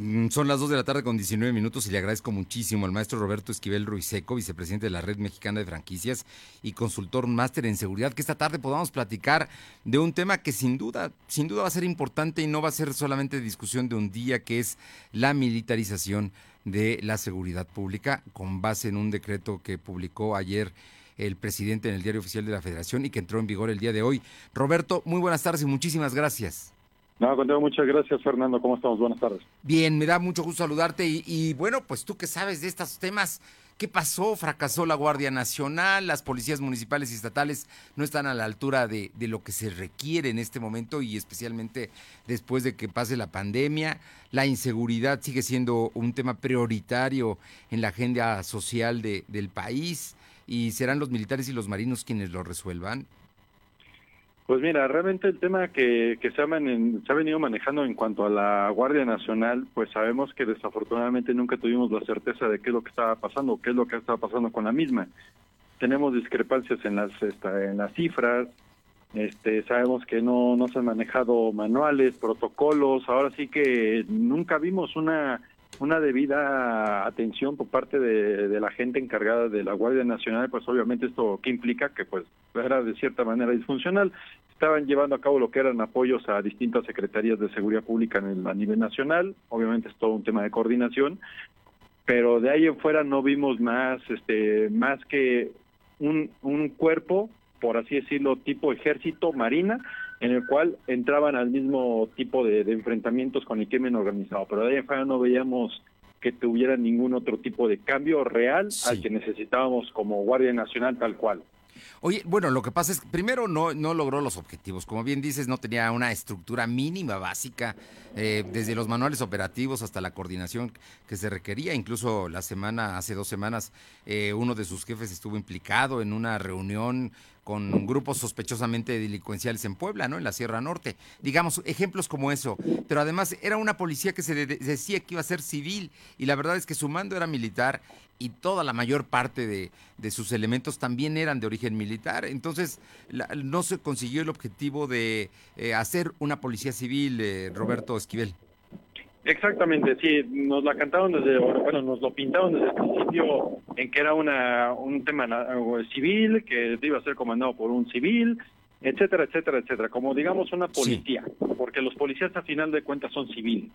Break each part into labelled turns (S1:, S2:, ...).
S1: Mm, son las 2 de la tarde con 19 minutos y le agradezco muchísimo al maestro Roberto Esquivel Ruiseco, vicepresidente de la Red Mexicana de Franquicias y consultor máster en seguridad, que esta tarde podamos platicar de un tema que sin duda, sin duda va a ser importante y no va a ser solamente discusión de un día, que es la militarización de la seguridad pública, con base en un decreto que publicó ayer el presidente en el Diario Oficial de la Federación y que entró en vigor el día de hoy. Roberto, muy buenas tardes y muchísimas gracias.
S2: No, contigo muchas gracias, Fernando. ¿Cómo estamos? Buenas tardes.
S1: Bien, me da mucho gusto saludarte y, bueno, pues tú que sabes de estos temas, ¿qué pasó? ¿Fracasó la Guardia Nacional? ¿Las policías municipales y estatales no están a la altura de, lo que se requiere en este momento y especialmente después de que pase la pandemia? ¿La inseguridad sigue siendo un tema prioritario en la agenda social de, del país? ¿Y serán los militares y los marinos quienes lo resuelvan?
S2: Pues mira, realmente el tema que, que se, ha se ha venido manejando en cuanto a la Guardia Nacional, pues sabemos que desafortunadamente nunca tuvimos la certeza de qué es lo que estaba pasando, qué es lo que estaba pasando con la misma. Tenemos discrepancias en las en las cifras, este, sabemos que no, no se han manejado manuales, protocolos, ahora sí que nunca vimos una una debida atención por parte de, la gente encargada de la Guardia Nacional, pues obviamente esto que implica que pues era de cierta manera disfuncional. Estaban llevando a cabo lo que eran apoyos a distintas secretarías de seguridad pública en a nivel nacional, obviamente es todo un tema de coordinación, pero de ahí en fuera no vimos más, este, más que un, un cuerpo, por así decirlo, tipo ejército, marina, en el cual entraban al mismo tipo de, enfrentamientos con el crimen organizado, pero de ahí en no veíamos que tuviera ningún otro tipo de cambio real al que necesitábamos como Guardia Nacional tal cual.
S1: Oye, bueno, lo que pasa es que primero no, no logró los objetivos. Como bien dices, no tenía una estructura mínima básica, eh, desde los manuales operativos hasta la coordinación que se requería. Incluso la semana, hace dos semanas, eh, uno de sus jefes estuvo implicado en una reunión con grupos sospechosamente delincuenciales en Puebla, ¿no? En la Sierra Norte. Digamos, ejemplos como eso. Pero además era una policía que se decía que iba a ser civil y la verdad es que su mando era militar y toda la mayor parte de, sus elementos también eran de origen militar. Entonces no se consiguió el objetivo de eh, hacer una policía civil, eh, Roberto Esquivel.
S2: Exactamente, sí, nos la cantaron desde, bueno, nos lo pintaron desde el principio en que era una un tema civil, que iba a ser comandado por un civil, etcétera, etcétera, etcétera, como digamos una policía, porque los policías a final de cuentas son civiles.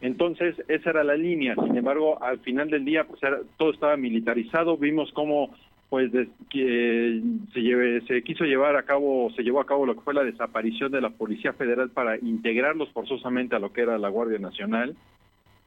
S2: Entonces, esa era la línea. Sin embargo, al final del día, pues todo estaba militarizado. Vimos cómo pues que se, se quiso llevar a cabo, se llevó a cabo lo que fue la desaparición de la Policía Federal para integrarlos forzosamente a lo que era la Guardia Nacional,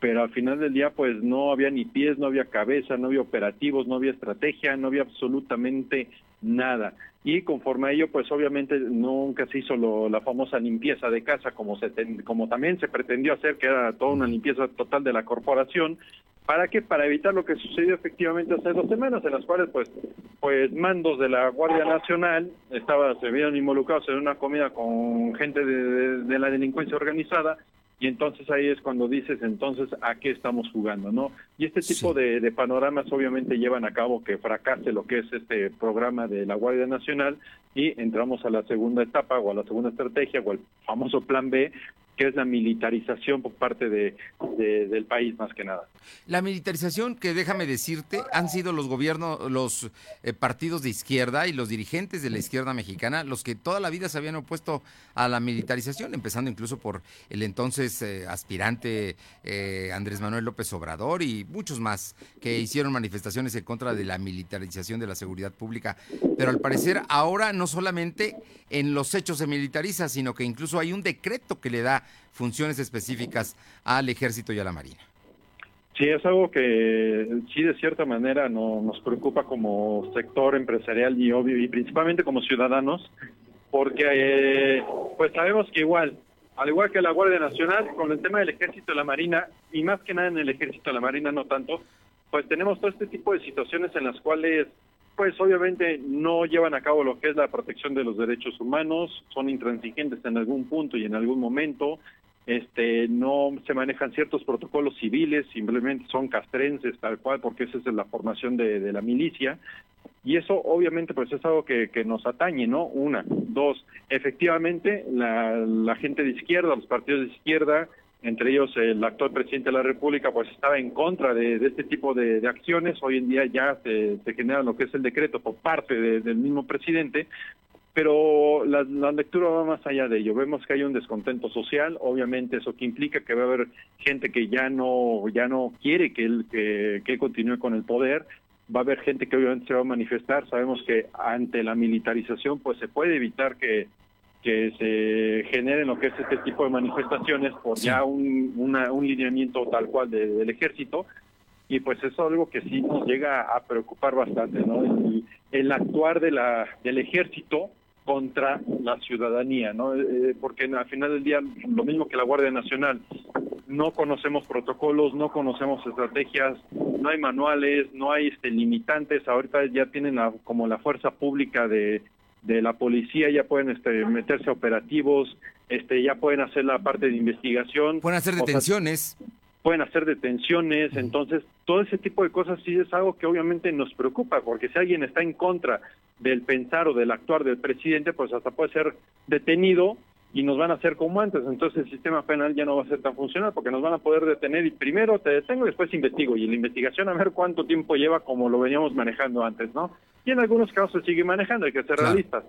S2: pero al final del día pues no había ni pies, no había cabeza, no había operativos, no había estrategia, no había absolutamente nada. Y conforme a ello pues obviamente nunca se hizo lo, la famosa limpieza de casa como, se como también se pretendió hacer, que era toda una limpieza total de la corporación, ¿Para qué? Para evitar lo que sucedió efectivamente hace dos semanas, en las cuales pues pues mandos de la Guardia Nacional estaba, se vieron involucrados en una comida con gente de, la delincuencia organizada y entonces ahí es cuando dices entonces a qué estamos jugando, ¿no? Y este tipo de, de, panoramas obviamente llevan a cabo que fracase lo que es este programa de la Guardia Nacional y entramos a la segunda etapa o a la segunda estrategia o el famoso plan B que es la militarización por parte de, del país más que nada.
S1: La militarización que déjame decirte han sido los gobiernos, los eh, partidos de izquierda y los dirigentes de la izquierda mexicana los que toda la vida se habían opuesto a la militarización, empezando incluso por el entonces eh, aspirante eh, Andrés Manuel López Obrador y muchos más que hicieron manifestaciones en contra de la militarización de la seguridad pública. Pero al parecer ahora no solamente en los hechos se militariza, sino que incluso hay un decreto que le da funciones específicas al ejército y a la marina.
S2: Sí, es algo que sí de cierta manera no, nos preocupa como sector empresarial y obvio y principalmente como ciudadanos, porque eh, pues sabemos que igual, al igual que la Guardia Nacional, con el tema del ejército y la marina, y más que nada en el ejército y la marina no tanto, pues tenemos todo este tipo de situaciones en las cuales pues obviamente no llevan a cabo lo que es la protección de los derechos humanos, son intransigentes en algún punto y en algún momento, este no se manejan ciertos protocolos civiles, simplemente son castrenses tal cual, porque esa es la formación de, la milicia, y eso obviamente pues es algo que, nos atañe, ¿no? Una, dos, efectivamente la gente de izquierda, los partidos de izquierda, entre ellos el actual presidente de la República, pues estaba en contra de, este tipo de, acciones. Hoy en día ya se, genera lo que es el decreto por parte del mismo presidente, pero la, lectura va más allá de ello. Vemos que hay un descontento social, obviamente eso que implica que va a haber gente que ya no ya no quiere que él que, que continúe con el poder, va a haber gente que obviamente se va a manifestar. Sabemos que ante la militarización, pues se puede evitar que, que se generen lo que es este tipo de manifestaciones por ya un, un lineamiento tal cual del ejército. Y pues eso es algo que sí nos llega a preocupar bastante, ¿no? El, el actuar de la, del ejército contra la ciudadanía, ¿no? Eh, porque al final del día, lo mismo que la Guardia Nacional, no conocemos protocolos, no conocemos estrategias, no hay manuales, no hay este, limitantes, ahorita ya tienen como la fuerza pública de, de la policía, ya pueden este, meterse a operativos, este, ya pueden hacer la parte de investigación.
S1: Pueden hacer detenciones.
S2: pueden hacer detenciones, entonces todo ese tipo de cosas sí es algo que obviamente nos preocupa, porque si alguien está en contra del pensar o del actuar del presidente, pues hasta puede ser detenido y nos van a hacer como antes. Entonces el sistema penal ya no va a ser tan funcional porque nos van a poder detener y primero te detengo y después investigo. Y la investigación a ver cuánto tiempo lleva como lo veníamos manejando antes, ¿no? Y en algunos casos se sigue manejando, hay que ser realistas.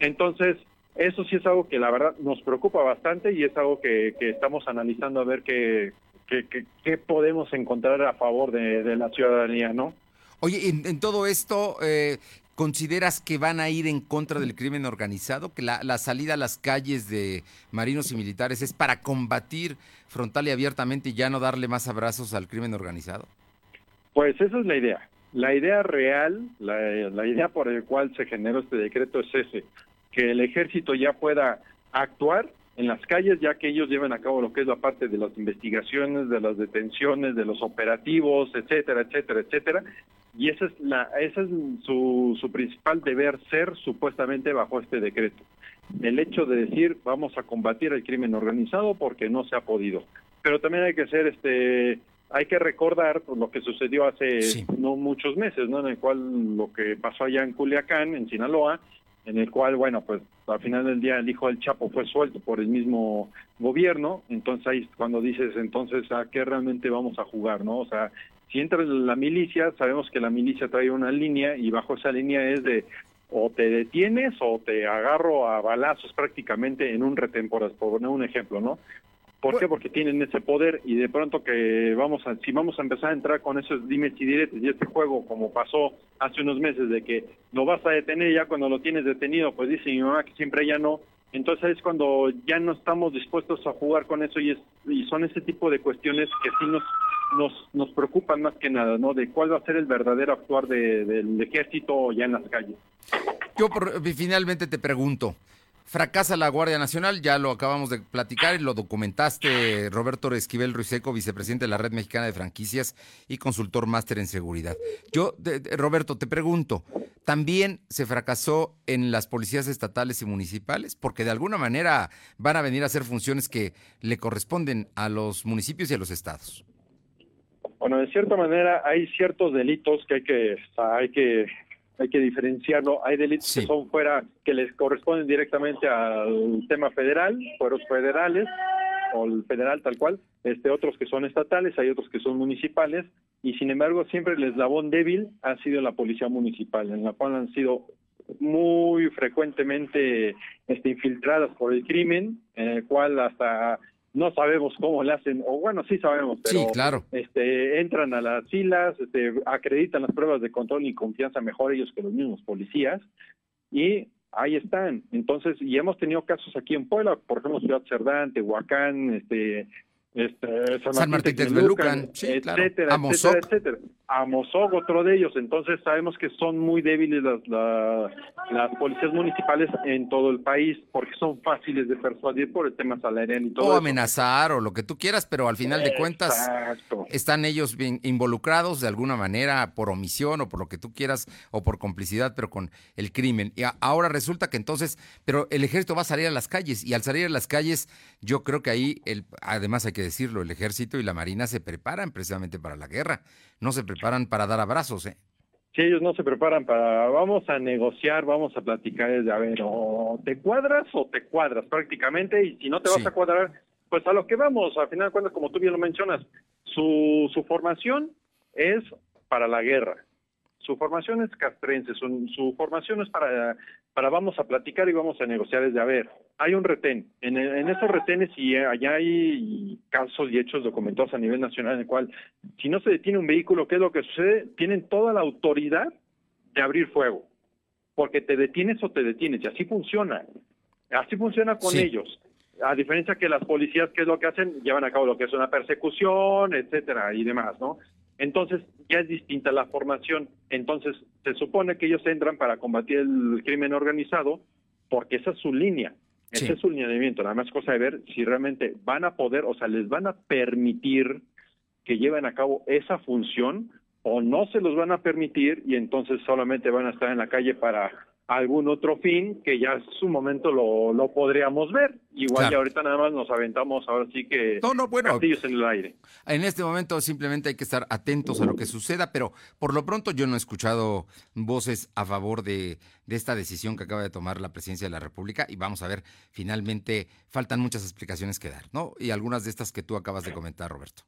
S2: Entonces, eso sí es algo que la verdad nos preocupa bastante y es algo que, que estamos analizando a ver qué, qué, qué, podemos encontrar a favor de, de la ciudadanía, ¿no?
S1: Oye, en, en todo esto, eh, ¿Consideras que van a ir en contra del crimen organizado? ¿Que la, salida a las calles de marinos y militares es para combatir frontal y abiertamente y ya no darle más abrazos al crimen organizado?
S2: Pues esa es la idea. La idea real, la, la idea por la cual se generó este decreto es ese, que el ejército ya pueda actuar en las calles, ya que ellos lleven a cabo lo que es la parte de las investigaciones, de las detenciones, de los operativos, etcétera, etcétera, etcétera, y esa es la esa es su, su principal deber ser supuestamente bajo este decreto. El hecho de decir vamos a combatir el crimen organizado porque no se ha podido pero también hay que ser este hay que recordar pues, lo que sucedió hace no muchos meses no en el cual lo que pasó allá en Culiacán en Sinaloa en el cual bueno pues al final del día el hijo del Chapo fue suelto por el mismo gobierno entonces ahí cuando dices entonces a qué realmente vamos a jugar no o sea si entra la milicia, sabemos que la milicia trae una línea y bajo esa línea es de o te detienes o te agarro a balazos prácticamente en un retén, por poner un ejemplo, ¿no? ¿Por qué? Porque tienen ese poder y de pronto que vamos a, si vamos a empezar a entrar con esos dimes y diretes y este juego como pasó hace unos meses de que lo vas a detener ya cuando lo tienes detenido, pues dice mi mamá que siempre ya no, entonces es cuando ya no estamos dispuestos a jugar con eso y, es, y son ese tipo de cuestiones que sí nos nos, nos preocupan más que nada, ¿no? De cuál va a ser el verdadero actuar del ejército ya en las calles.
S1: Yo finalmente te pregunto, fracasa la Guardia Nacional, ya lo acabamos de platicar y lo documentaste, Roberto Esquivel Ruiseco, vicepresidente de la Red Mexicana de Franquicias y consultor máster en seguridad. Yo, Roberto, te pregunto, ¿también se fracasó en las policías estatales y municipales? Porque de alguna manera van a venir a hacer funciones que le corresponden a los municipios y a los estados.
S2: Bueno, de cierta manera hay ciertos delitos que hay que hay que hay que diferenciarlo. Hay delitos que son fuera que les corresponden directamente al tema federal, fueros federales o el federal tal cual, este otros que son estatales, hay otros que son municipales y sin embargo siempre el eslabón débil ha sido la policía municipal, en la cual han sido muy frecuentemente este, infiltradas por el crimen, en el cual hasta no sabemos cómo le hacen, o bueno, sí sabemos, pero
S1: claro.
S2: este, entran a las filas, este, acreditan las pruebas de control y confianza mejor ellos que los mismos policías, y ahí están. Entonces, y hemos tenido casos aquí en Puebla, por ejemplo, Ciudad Cerdán, Tehuacán, este, este,
S1: San, Martín Texmelucan, sí,
S2: etcétera, etcétera, etcétera. Amozoc, otro de ellos. Entonces sabemos que son muy débiles las, las policías municipales en todo el país porque son fáciles de persuadir por el tema salarial y todo. O
S1: amenazar o lo que tú quieras, pero al final de cuentas están ellos bien involucrados de alguna manera por omisión o por lo que tú quieras o por complicidad, pero con el crimen. Y ahora resulta que entonces, pero el ejército va a salir a las calles y al salir a las calles, yo creo que ahí, el, además hay que decirlo, el ejército y la marina se preparan precisamente para la guerra, no se preparan para dar abrazos, ¿eh?
S2: Sí, ellos no se preparan para, vamos a negociar, vamos a platicar, de, a ver, o te cuadras o te cuadras prácticamente, y si no te vas a cuadrar, pues a lo que vamos, al final de cuentas, como tú bien lo mencionas, su, su formación es para la guerra. Su formación es castrense, su, su formación es para, para vamos a platicar y vamos a negociar. Es de, a ver, hay un retén. En, en esos retenes y allá hay casos y hechos documentados a nivel nacional en el cual, si no se detiene un vehículo, ¿qué es lo que sucede? Tienen toda la autoridad de abrir fuego, porque te detienes o te detienes, y así funciona. Así funciona con ellos a diferencia que las policías, ¿qué es lo que hacen? Llevan a cabo lo que es una persecución, etcétera, y demás, ¿no? Entonces, ya es distinta la formación. Entonces, se supone que ellos entran para combatir el crimen organizado porque esa es su línea. Ese es su lineamiento. Nada más cosa de ver si realmente van a poder, o sea, les van a permitir que lleven a cabo esa función o no se los van a permitir y entonces solamente van a estar en la calle para algún otro fin que ya en su momento lo, lo podríamos ver. Igual y ahorita nada más nos aventamos ahora sí que
S1: no, no, bueno,
S2: castillos en el aire.
S1: En este momento simplemente hay que estar atentos a lo que suceda, pero por lo pronto yo no he escuchado voces a favor de, de esta decisión que acaba de tomar la presidencia de la República y vamos a ver, finalmente faltan muchas explicaciones que dar, ¿no? Y algunas de estas que tú acabas de comentar, Roberto.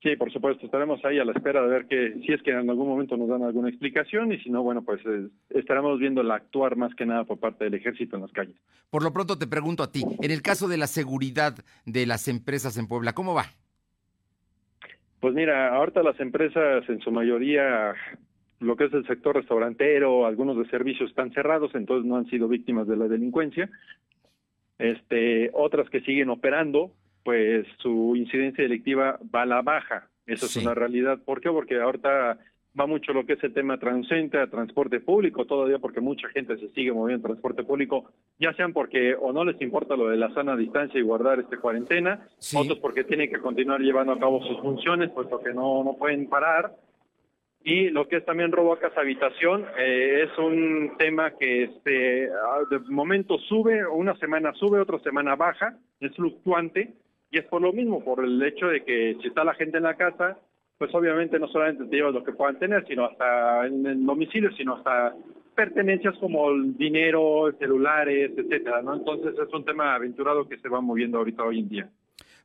S2: Sí, por supuesto, estaremos ahí a la espera de ver que si es que en algún momento nos dan alguna explicación y si no, bueno, pues eh, estaremos viendo la actuar más que nada por parte del ejército en las calles.
S1: Por lo pronto te pregunto a ti, en el caso de la seguridad de las empresas en Puebla, ¿cómo va?
S2: Pues mira, ahorita las empresas en su mayoría, lo que es el sector restaurantero, algunos de servicios están cerrados, entonces no han sido víctimas de la delincuencia. Este, otras que siguen operando, pues su incidencia delictiva va a la baja. Eso es una realidad. ¿Por qué? Porque ahorita va mucho lo que es el tema transcente, transporte público, todavía porque mucha gente se sigue moviendo en transporte público, ya sean porque o no les importa lo de la sana distancia y guardar este cuarentena, otros porque tienen que continuar llevando a cabo sus funciones, puesto que no, no pueden parar. Y lo que es también robo a casa habitación eh, es un tema que este, ah, de momento sube, una semana sube, otra semana baja, es fluctuante, y es por lo mismo, por el hecho de que si está la gente en la casa, pues obviamente no solamente te llevas lo que puedan tener, sino hasta en el domicilio, sino hasta pertenencias como el dinero, celulares, etcétera, ¿no? Entonces es un tema aventurado que se va moviendo ahorita hoy en día.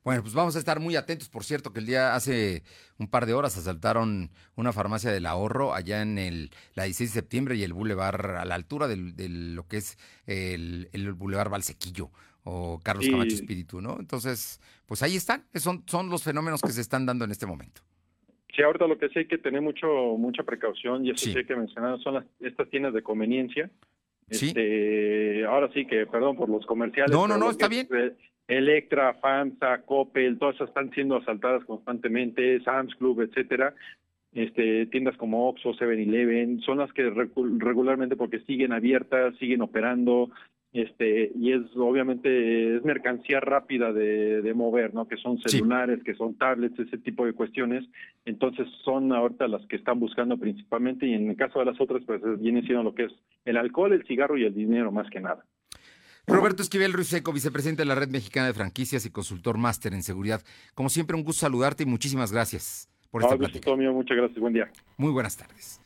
S1: Bueno, pues vamos a estar muy atentos. Por cierto, que el día hace un par de horas asaltaron una farmacia del ahorro allá en el, la 16 de septiembre y el bulevar a la altura de lo que es el, el bulevar Valsequillo o Carlos Camacho Espíritu, ¿no? Entonces, pues ahí están, son, son los fenómenos que se están dando en este momento.
S2: Sí, ahorita lo que sí hay que tener mucho, mucha precaución, y eso sí, hay que mencionar, son las, estas tiendas de conveniencia. Sí. Este, ahora sí que, perdón por los comerciales.
S1: No, no, no, está bien.
S2: Electra, FAMSA, Coppel, todas esas están siendo asaltadas constantemente, Sam's Club, etcétera. Este, tiendas como Oxxo, 7-Eleven, son las que regularmente porque siguen abiertas, siguen operando, este y es obviamente es mercancía rápida de, de mover, ¿no? Que son celulares, que son tablets, ese tipo de cuestiones. Entonces son ahorita las que están buscando principalmente y en el caso de las otras pues viene siendo lo que es el alcohol, el cigarro y el dinero más que nada.
S1: Roberto Esquivel Ruiz Seco, vicepresidente de la Red Mexicana de Franquicias y consultor máster en seguridad. Como siempre, un gusto saludarte y muchísimas gracias por esta
S2: plática. Mío, muchas gracias, buen día.
S1: Muy buenas tardes.